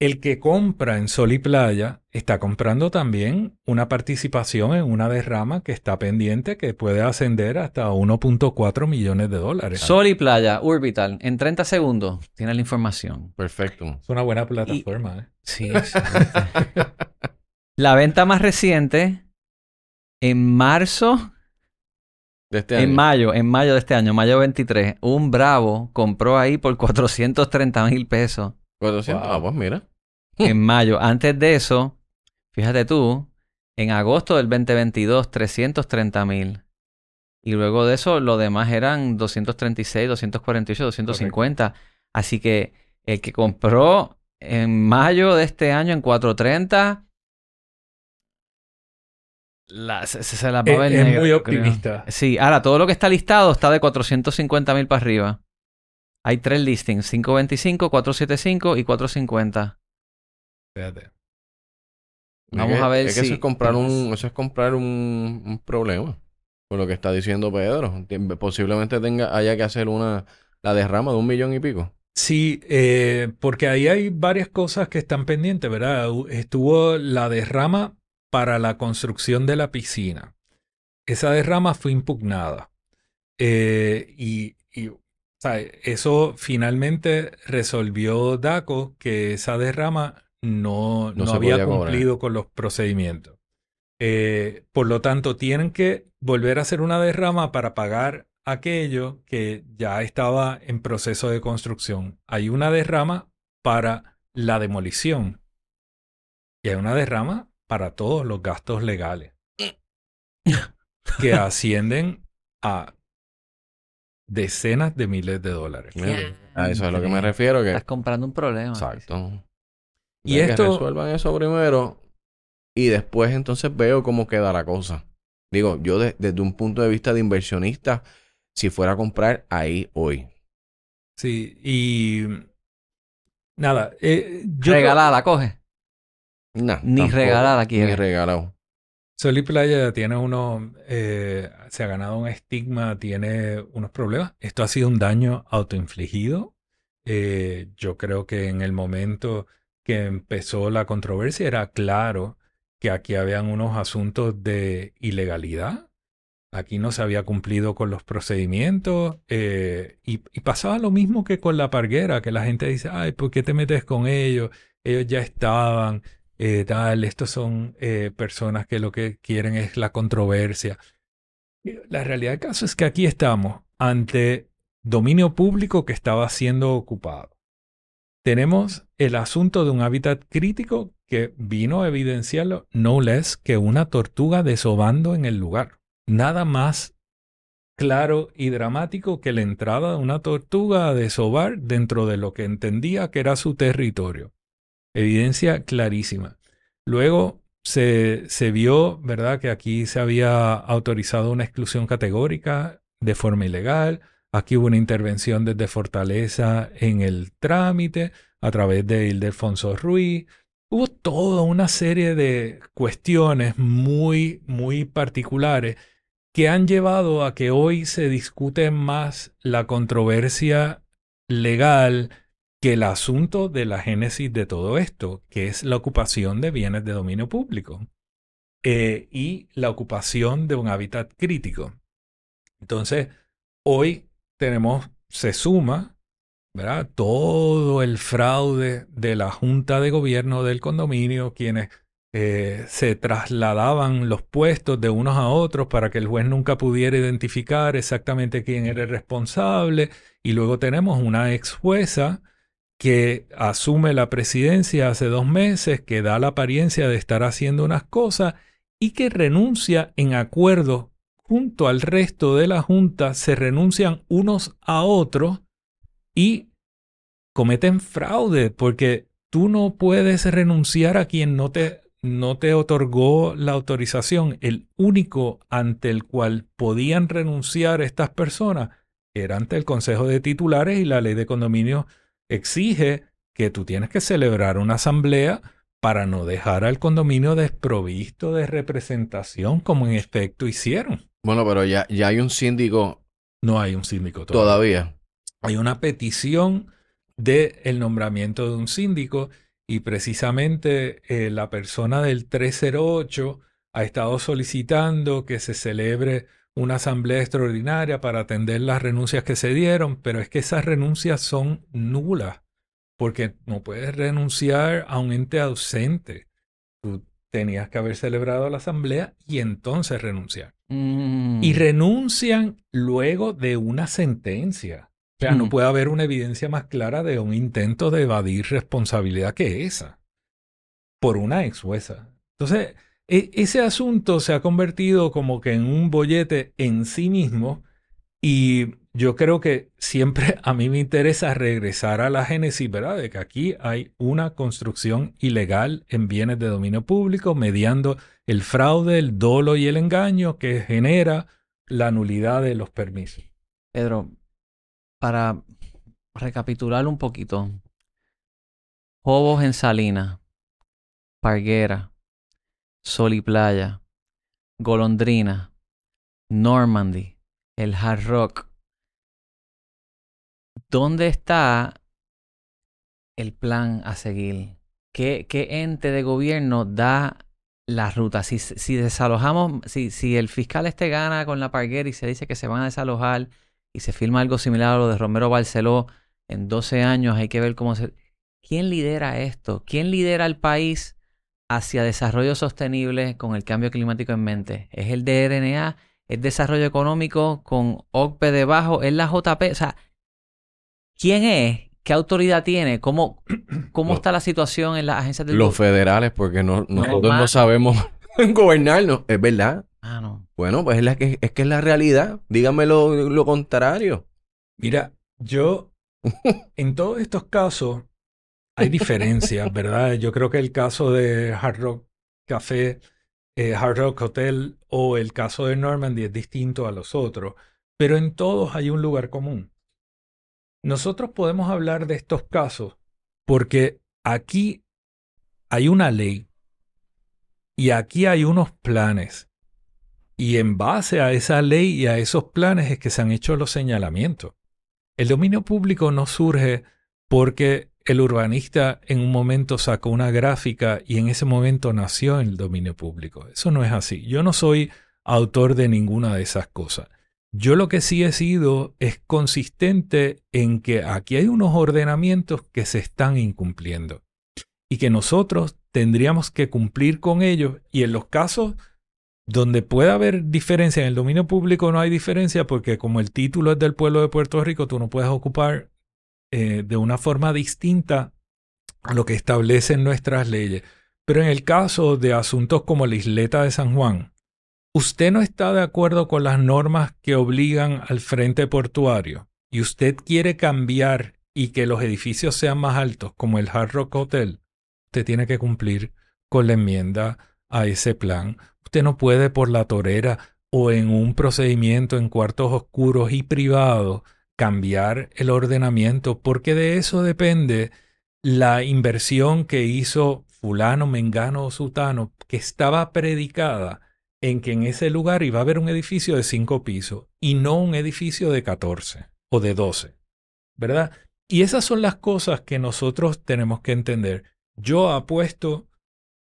Speaker 4: El que compra en Sol y Playa está comprando también una participación en una derrama que está pendiente que puede ascender hasta 1.4 millones de dólares.
Speaker 1: Sol y Playa, Orbital, en 30 segundos tienes la información.
Speaker 2: Perfecto.
Speaker 4: Es una buena plataforma, ¿eh?
Speaker 1: Sí, sí. la venta más reciente, en marzo,
Speaker 2: De este
Speaker 1: en
Speaker 2: año.
Speaker 1: mayo, en mayo de este año, mayo 23, un Bravo compró ahí por 430 mil pesos.
Speaker 2: 400.
Speaker 4: Wow.
Speaker 2: Ah, pues mira.
Speaker 1: En mayo. Antes de eso, fíjate tú, en agosto del 2022, 330 mil. Y luego de eso, lo demás eran 236, 248, 250. Así que el que compró en mayo de este año en 430, la- se, se- la va a
Speaker 4: Es,
Speaker 1: ver
Speaker 4: es muy
Speaker 1: creo.
Speaker 4: optimista.
Speaker 1: Sí, ahora todo lo que está listado está de 450 mil para arriba. Hay tres listings, 525, 475 y 450.
Speaker 4: Fíjate.
Speaker 1: Vamos
Speaker 2: Es que-
Speaker 1: a ver
Speaker 2: es que
Speaker 1: si-
Speaker 2: eso es comprar un, eso es comprar un, un problema. Por lo que está diciendo Pedro. Posiblemente tenga, haya que hacer una, la derrama de un millón y pico.
Speaker 4: Sí, eh, porque ahí hay varias cosas que están pendientes, ¿verdad? Estuvo la derrama para la construcción de la piscina. Esa derrama fue impugnada. Eh, y, sea, eso finalmente resolvió DACO que esa derrama no,
Speaker 2: No
Speaker 4: había
Speaker 2: cobrar.
Speaker 4: cumplido con los procedimientos. Eh, por lo tanto, tienen que volver a hacer una derrama para pagar aquello que ya estaba en proceso de construcción. Hay una derrama para la demolición y hay una derrama para todos los gastos legales que ascienden a decenas de miles de dólares.
Speaker 2: A eso es a lo que me refiero. Que,
Speaker 1: Estás comprando un problema.
Speaker 2: exacto.
Speaker 4: Y
Speaker 2: Ya que
Speaker 4: esto-
Speaker 2: resuelvan eso primero y después entonces veo cómo queda la cosa. Digo, yo de- desde un punto de vista de inversionista, si fuera a comprar ahí hoy.
Speaker 4: Sí, y nada, eh, yo
Speaker 1: Regalada, la coge.
Speaker 2: Nah,
Speaker 1: Ni
Speaker 2: tampoco.
Speaker 1: regalada quiere.
Speaker 2: Ni regalado.
Speaker 4: Sol y Playa tiene uno, eh, se ha ganado un estigma, tiene unos problemas. Esto ha sido un daño autoinfligido. Eh, yo creo que en el momento que empezó la controversia era claro que aquí habían unos asuntos de ilegalidad. Aquí no se había cumplido con los procedimientos eh, y, pasaba lo mismo que con la parguera, que la gente dice, ay, ¿por qué te metes con ellos? Ellos ya estaban, eh, tal, estos son eh, personas que lo que quieren es la controversia. La realidad del caso es que aquí estamos ante dominio público que estaba siendo ocupado. Tenemos el asunto de un hábitat crítico que vino a evidenciarlo no less que una tortuga desobando en el lugar. Nada más claro y dramático que la entrada de una tortuga a desovar dentro de lo que entendía que era su territorio. Evidencia clarísima. Luego se, se vio, ¿verdad?, que aquí se había autorizado una exclusión categórica de forma ilegal. Aquí hubo una intervención desde Fortaleza en el trámite a través de Ildefonso Ruiz. Hubo toda una serie de cuestiones muy, muy particulares que han llevado a que hoy se discute más la controversia legal que el asunto de la génesis de todo esto, que es la ocupación de bienes de dominio público eh, y la ocupación de un hábitat crítico. Entonces, hoy tenemos, se suma, ¿verdad? Todo el fraude de la Junta de Gobierno del condominio, quienes eh, se trasladaban los puestos de unos a otros para que el juez nunca pudiera identificar exactamente quién era el responsable. Y luego tenemos una ex jueza que asume la presidencia hace dos meses, que da la apariencia de estar haciendo unas cosas y que renuncia en acuerdo junto al resto de la Junta, se renuncian unos a otros y cometen fraude, porque tú no puedes renunciar a quien no te, no te otorgó la autorización, el único ante el cual podían renunciar estas personas era ante el Consejo de Titulares y la ley de condominio exige que tú tienes que celebrar una asamblea para no dejar al condominio desprovisto de representación como en efecto hicieron.
Speaker 2: Bueno, pero ya, ya hay un síndico
Speaker 4: No hay un síndico
Speaker 2: todavía.
Speaker 4: todavía. Hay una petición de el nombramiento de un síndico y precisamente eh, la persona del 308 ha estado solicitando que se celebre una asamblea extraordinaria para atender las renuncias que se dieron, pero es que esas renuncias son nulas, porque no puedes renunciar a un ente ausente. Tú tenías que haber celebrado la asamblea y entonces renunciar.
Speaker 1: Mm.
Speaker 4: Y renuncian luego de una sentencia. O sea, no
Speaker 1: Mm.
Speaker 4: puede haber una evidencia más clara de un intento de evadir responsabilidad que esa por una ex jueza. Entonces, e- ese asunto se ha convertido como que en un bollete en sí mismo y yo creo que siempre a mí me interesa regresar a la génesis, ¿verdad? De que aquí hay una construcción ilegal en bienes de dominio público mediando el fraude, el dolo y el engaño que genera la nulidad de los permisos.
Speaker 1: Pedro, para recapitular un poquito. Jobos en Salinas, Parguera, Sol y Playa, Golondrina, Normandy, el Hard Rock. ¿Dónde está el plan a seguir? ¿Qué, ente de gobierno da la ruta? Si, si desalojamos, si, si el fiscal este gana con la Parguera y se dice que se van a desalojar y se firma algo similar a lo de Romero Barceló en 12 años, hay que ver cómo se... ¿Quién lidera esto? ¿Quién lidera el país hacia desarrollo sostenible con el cambio climático en mente? ¿Es el DRNA? ¿Es desarrollo económico con OCPE debajo? ¿Es la JP? O sea, ¿quién es? ¿Qué autoridad tiene? ¿Cómo, cómo está la situación en las agencias del
Speaker 2: Los federales, porque no, nosotros no sabemos gobernarnos. Es verdad.
Speaker 1: Ah, no.
Speaker 2: Bueno, pues es, la que, es que es la realidad. Dígame lo, lo contrario.
Speaker 4: Mira, yo en todos estos casos hay diferencias, ¿verdad? Yo creo que el caso de Hard Rock Café, eh, Hard Rock Hotel o el caso de Normandy es distinto a los otros, pero en todos hay un lugar común. Nosotros podemos hablar de estos casos porque aquí hay una ley y aquí hay unos planes. Y en base a esa ley y a esos planes es que se han hecho los señalamientos. El dominio público no surge porque el urbanista en un momento sacó una gráfica y en ese momento nació el dominio público. Eso no es así. Yo no soy autor de ninguna de esas cosas. Yo lo que sí he sido es consistente en que aquí hay unos ordenamientos que se están incumpliendo y que nosotros tendríamos que cumplir con ellos y en los casos donde puede haber diferencia en el dominio público no hay diferencia porque como el título es del pueblo de Puerto Rico, tú no puedes ocupar eh, de una forma distinta a lo que establecen nuestras leyes. Pero en el caso de asuntos como la isleta de San Juan, usted no está de acuerdo con las normas que obligan al frente portuario y usted quiere cambiar y que los edificios sean más altos como el Hard Rock Hotel, usted tiene que cumplir con la enmienda a ese plan. Usted no puede por la torera o en un procedimiento en cuartos oscuros y privados cambiar el ordenamiento porque de eso depende la inversión que hizo fulano, mengano o sutano que estaba predicada en que en ese lugar iba a haber un edificio de cinco pisos y no un edificio de 14 o de 12, ¿verdad? Y esas son las cosas que nosotros tenemos que entender. Yo apuesto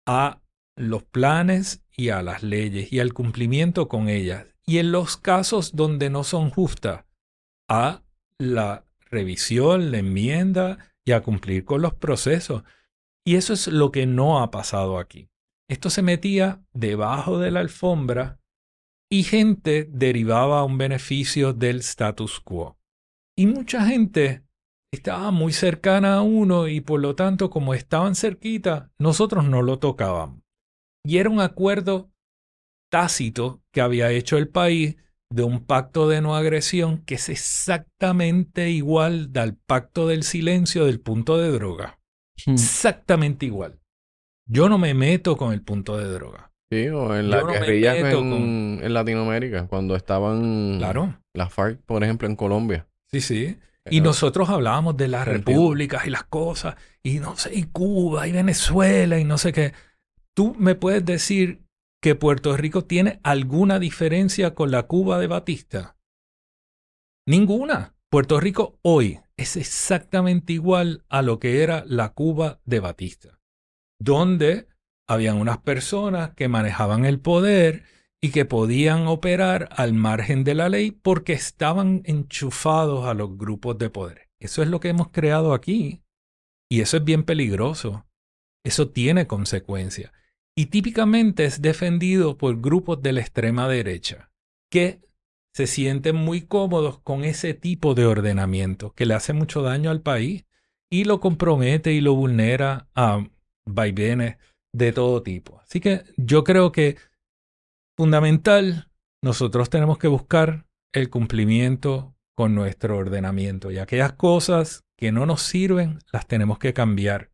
Speaker 4: a los planes y a las leyes y al cumplimiento con ellas. Y en los casos donde no son justas, a la revisión, la enmienda y a cumplir con los procesos. Y eso es lo que no ha pasado aquí. Esto se metía debajo de la alfombra y gente derivaba un beneficio del status quo. Y mucha gente estaba muy cercana a uno y por lo tanto como estaban cerquita, nosotros no lo tocábamos. Y era un acuerdo tácito que había hecho el país de un pacto de no agresión que es exactamente igual al pacto del silencio del punto de droga.
Speaker 1: Hmm.
Speaker 4: Exactamente igual. Yo no me meto con el punto de droga.
Speaker 2: Sí, o en las
Speaker 4: no
Speaker 2: guerrillas en,
Speaker 4: con-
Speaker 2: en Latinoamérica, cuando estaban
Speaker 4: Claro.
Speaker 2: las FARC, por ejemplo, en Colombia.
Speaker 4: Sí, sí. Y
Speaker 2: Eh,
Speaker 4: nosotros hablábamos de las repúblicas y las cosas, y no sé, y Cuba y Venezuela y no sé qué. ¿Tú me puedes decir que Puerto Rico tiene alguna diferencia con la Cuba de Batista? Ninguna. Puerto Rico hoy es exactamente igual a lo que era la Cuba de Batista, donde habían unas personas que manejaban el poder y que podían operar al margen de la ley porque estaban enchufados a los grupos de poder. Eso es lo que hemos creado aquí y eso es bien peligroso. Eso tiene consecuencias y típicamente es defendido por grupos de la extrema derecha que se sienten muy cómodos con ese tipo de ordenamiento que le hace mucho daño al país y lo compromete y lo vulnera a vaivenes de todo tipo. Así que yo creo que fundamental, nosotros tenemos que buscar el cumplimiento con nuestro ordenamiento y aquellas cosas que no nos sirven las tenemos que cambiar.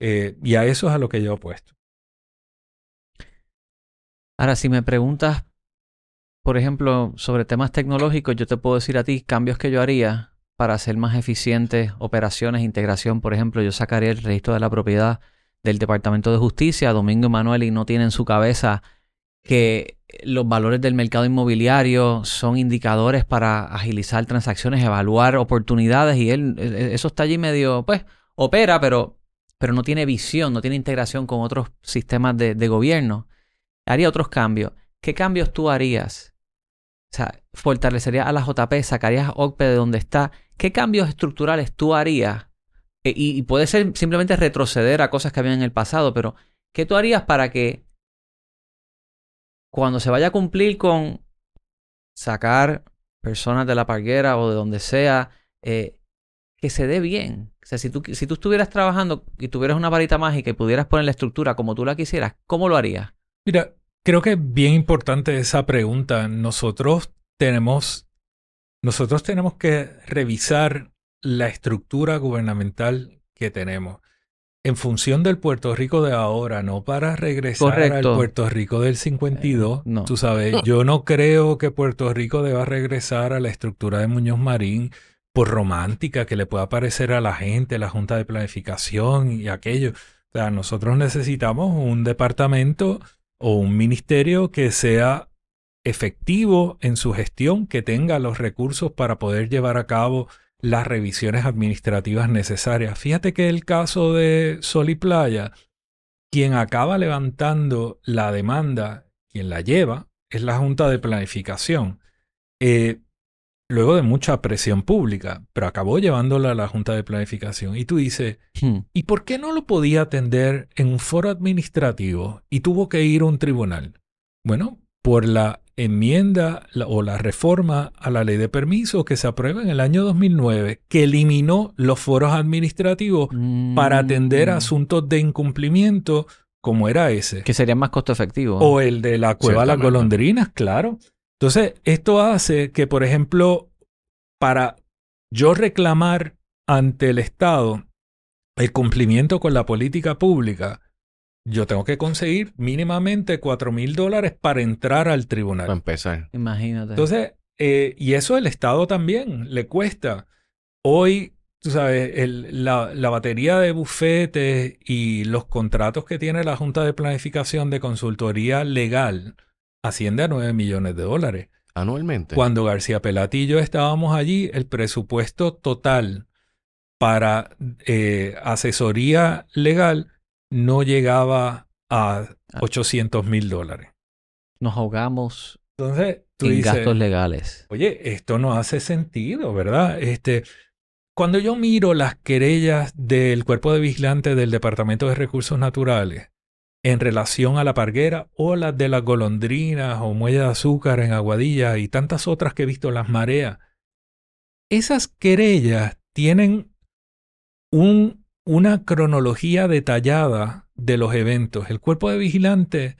Speaker 4: Eh, y a eso es a lo que yo apuesto.
Speaker 1: Ahora, si me preguntas, por ejemplo, sobre temas tecnológicos, yo te puedo decir a ti cambios que yo haría para hacer más eficientes operaciones, integración. Por ejemplo, yo sacaría el registro de la propiedad del Departamento de Justicia. Domingo y Manuel no tiene en su cabeza que los valores del mercado inmobiliario son indicadores para agilizar transacciones, evaluar oportunidades y él, eh, eso está allí medio, pues, opera, pero, pero no tiene visión, no tiene integración con otros sistemas de, de gobierno. Haría otros cambios. ¿Qué cambios tú harías? O sea, fortalecerías a la JP, sacarías a OCPE de donde está. ¿Qué cambios estructurales tú harías? E- y, puede ser simplemente retroceder a cosas que habían en el pasado, pero ¿qué tú harías para que cuando se vaya a cumplir con sacar personas de la parguera o de donde sea, eh, que se dé bien? O sea, si tú, si tú estuvieras trabajando y tuvieras una varita mágica y pudieras poner la estructura como tú la quisieras, ¿cómo lo harías?
Speaker 4: Mira, creo que es bien importante esa pregunta. Nosotros tenemos, nosotros tenemos que revisar la estructura gubernamental que tenemos en función del Puerto Rico de ahora, no para regresar
Speaker 1: Correcto.
Speaker 4: al Puerto Rico del 52.
Speaker 1: Eh, no.
Speaker 4: Tú sabes, yo no creo que Puerto Rico deba regresar a la estructura de Muñoz Marín por romántica que le pueda parecer a la gente, la Junta de Planificación y aquello. O sea, nosotros necesitamos un departamento o un ministerio que sea efectivo en su gestión, que tenga los recursos para poder llevar a cabo las revisiones administrativas necesarias. Fíjate que el caso de Sol y Playa, quien acaba levantando la demanda, quien la lleva, es la Junta de Planificación. Eh, luego de mucha presión pública, pero acabó llevándola a la Junta de Planificación. Y tú dices,
Speaker 1: Hmm.
Speaker 4: ¿Y por qué no lo podía atender en un foro administrativo y tuvo que ir a un tribunal? Bueno, por la enmienda la- o la reforma a la ley de permisos que se aprueba en el año 2009, que eliminó los foros administrativos para atender
Speaker 1: Mm.
Speaker 4: asuntos de incumplimiento como era ese.
Speaker 1: Que sería más costo efectivo.
Speaker 4: O el de la cueva de las golondrinas, claro. Entonces, esto hace que, por ejemplo, para yo reclamar ante el Estado el cumplimiento con la política pública, yo tengo que conseguir mínimamente cuatro mil dólares para entrar al
Speaker 2: Para
Speaker 4: tribunal.
Speaker 2: empezar.
Speaker 1: Imagínate.
Speaker 4: Entonces, eh, y eso el Estado también le cuesta. Hoy, tú sabes, el- la, la batería de bufetes y los contratos que tiene la Junta de Planificación de Consultoría Legal asciende a 9 millones de dólares.
Speaker 2: Anualmente.
Speaker 4: Cuando García Pelati y yo estábamos allí, el presupuesto total para eh, asesoría legal no llegaba a
Speaker 1: Ah.
Speaker 4: 800 mil dólares.
Speaker 1: Nos ahogamos
Speaker 4: Entonces, tú
Speaker 1: en
Speaker 4: dices,
Speaker 1: gastos legales.
Speaker 4: Oye, esto no hace sentido, ¿verdad? Este, cuando yo miro las querellas del cuerpo de vigilante del Departamento de Recursos Naturales en relación a la parguera o las de las golondrinas o muelle de azúcar en Aguadilla y tantas otras que he visto, las mareas, esas querellas tienen un, una cronología detallada de los eventos. El cuerpo de vigilante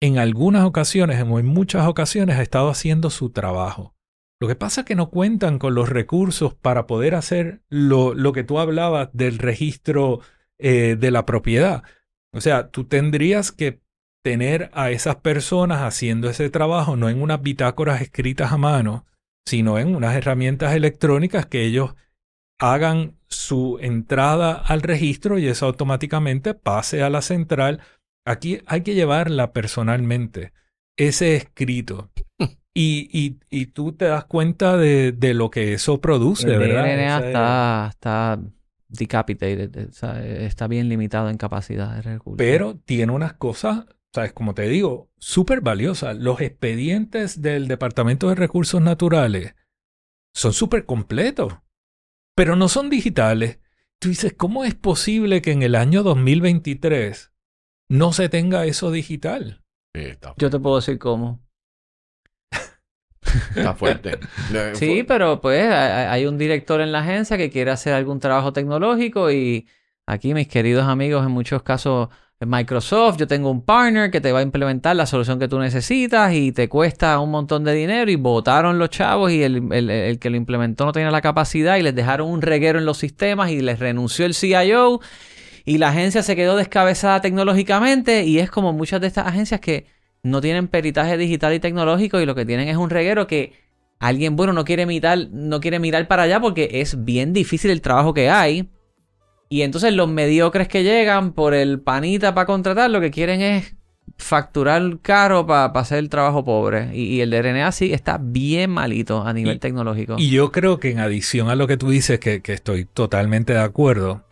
Speaker 4: en algunas ocasiones, o en muchas ocasiones, ha estado haciendo su trabajo. Lo que pasa es que no cuentan con los recursos para poder hacer lo, lo que tú hablabas del registro eh, de la propiedad. O sea, tú tendrías que tener a esas personas haciendo ese trabajo no en unas bitácoras escritas a mano, sino en unas herramientas electrónicas que ellos hagan su entrada al registro y eso automáticamente pase a la central. Aquí hay que llevarla personalmente, ese escrito. Y, y, y tú te das cuenta de, de lo que eso produce,
Speaker 1: El
Speaker 4: ¿verdad?
Speaker 1: DNA está decapitated, eh, o sea, está bien limitado en capacidad de recursos.
Speaker 4: Pero tiene unas cosas, sabes, como te digo, súper valiosas. Los expedientes del Departamento de Recursos Naturales son súper completos, pero no son digitales. Tú dices, ¿cómo es posible que en el año 2023 no se tenga eso digital?
Speaker 1: Yo te puedo decir cómo.
Speaker 2: Está fuerte.
Speaker 1: Sí, pero pues hay un director en la agencia que quiere hacer algún trabajo tecnológico y aquí mis queridos amigos, en muchos casos en Microsoft, yo tengo un partner que te va a implementar la solución que tú necesitas y te cuesta un montón de dinero y votaron los chavos y el, el- el que lo implementó no tenía la capacidad y les dejaron un reguero en los sistemas y les renunció el CIO y la agencia se quedó descabezada tecnológicamente y es como muchas de estas agencias que no tienen peritaje digital y tecnológico y lo que tienen es un reguero que alguien bueno no quiere mirar, no quiere mirar para allá porque es bien difícil el trabajo que hay. Y entonces los mediocres que llegan por el panita para contratar lo que quieren es facturar caro para hacer el trabajo pobre. Y, y el de RNA sí está bien malito a nivel
Speaker 4: Y-
Speaker 1: tecnológico.
Speaker 4: Y yo creo que en adición a lo que tú dices, que, que estoy totalmente de acuerdo,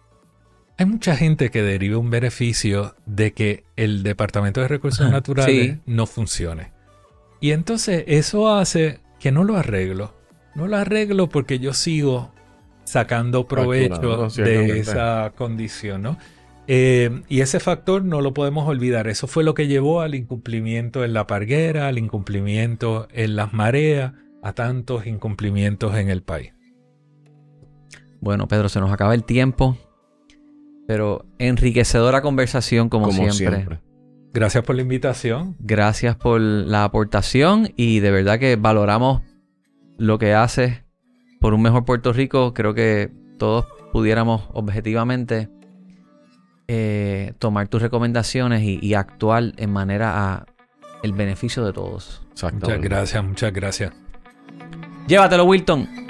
Speaker 4: hay mucha gente que deriva un beneficio de que el Departamento de Recursos Naturales
Speaker 1: Sí.
Speaker 4: no funcione. Y entonces eso hace que no lo arreglo. No lo arreglo porque yo sigo sacando provecho de esa condición, ¿no? Eh, y ese factor no lo podemos olvidar. Eso fue lo que llevó al incumplimiento en la parguera, al incumplimiento en las mareas, a tantos incumplimientos en el país.
Speaker 1: Bueno, Pedro, se nos acaba el tiempo. Pero enriquecedora conversación como,
Speaker 2: como
Speaker 1: siempre.
Speaker 2: siempre.
Speaker 4: Gracias por la invitación.
Speaker 1: Gracias por la aportación y de verdad que valoramos lo que haces por un mejor Puerto Rico. Creo que todos pudiéramos objetivamente eh, tomar tus recomendaciones y, y actuar en manera a el beneficio de todos.
Speaker 4: Muchas
Speaker 2: Exactamente.
Speaker 4: gracias, muchas gracias.
Speaker 1: Llévatelo, Wilton.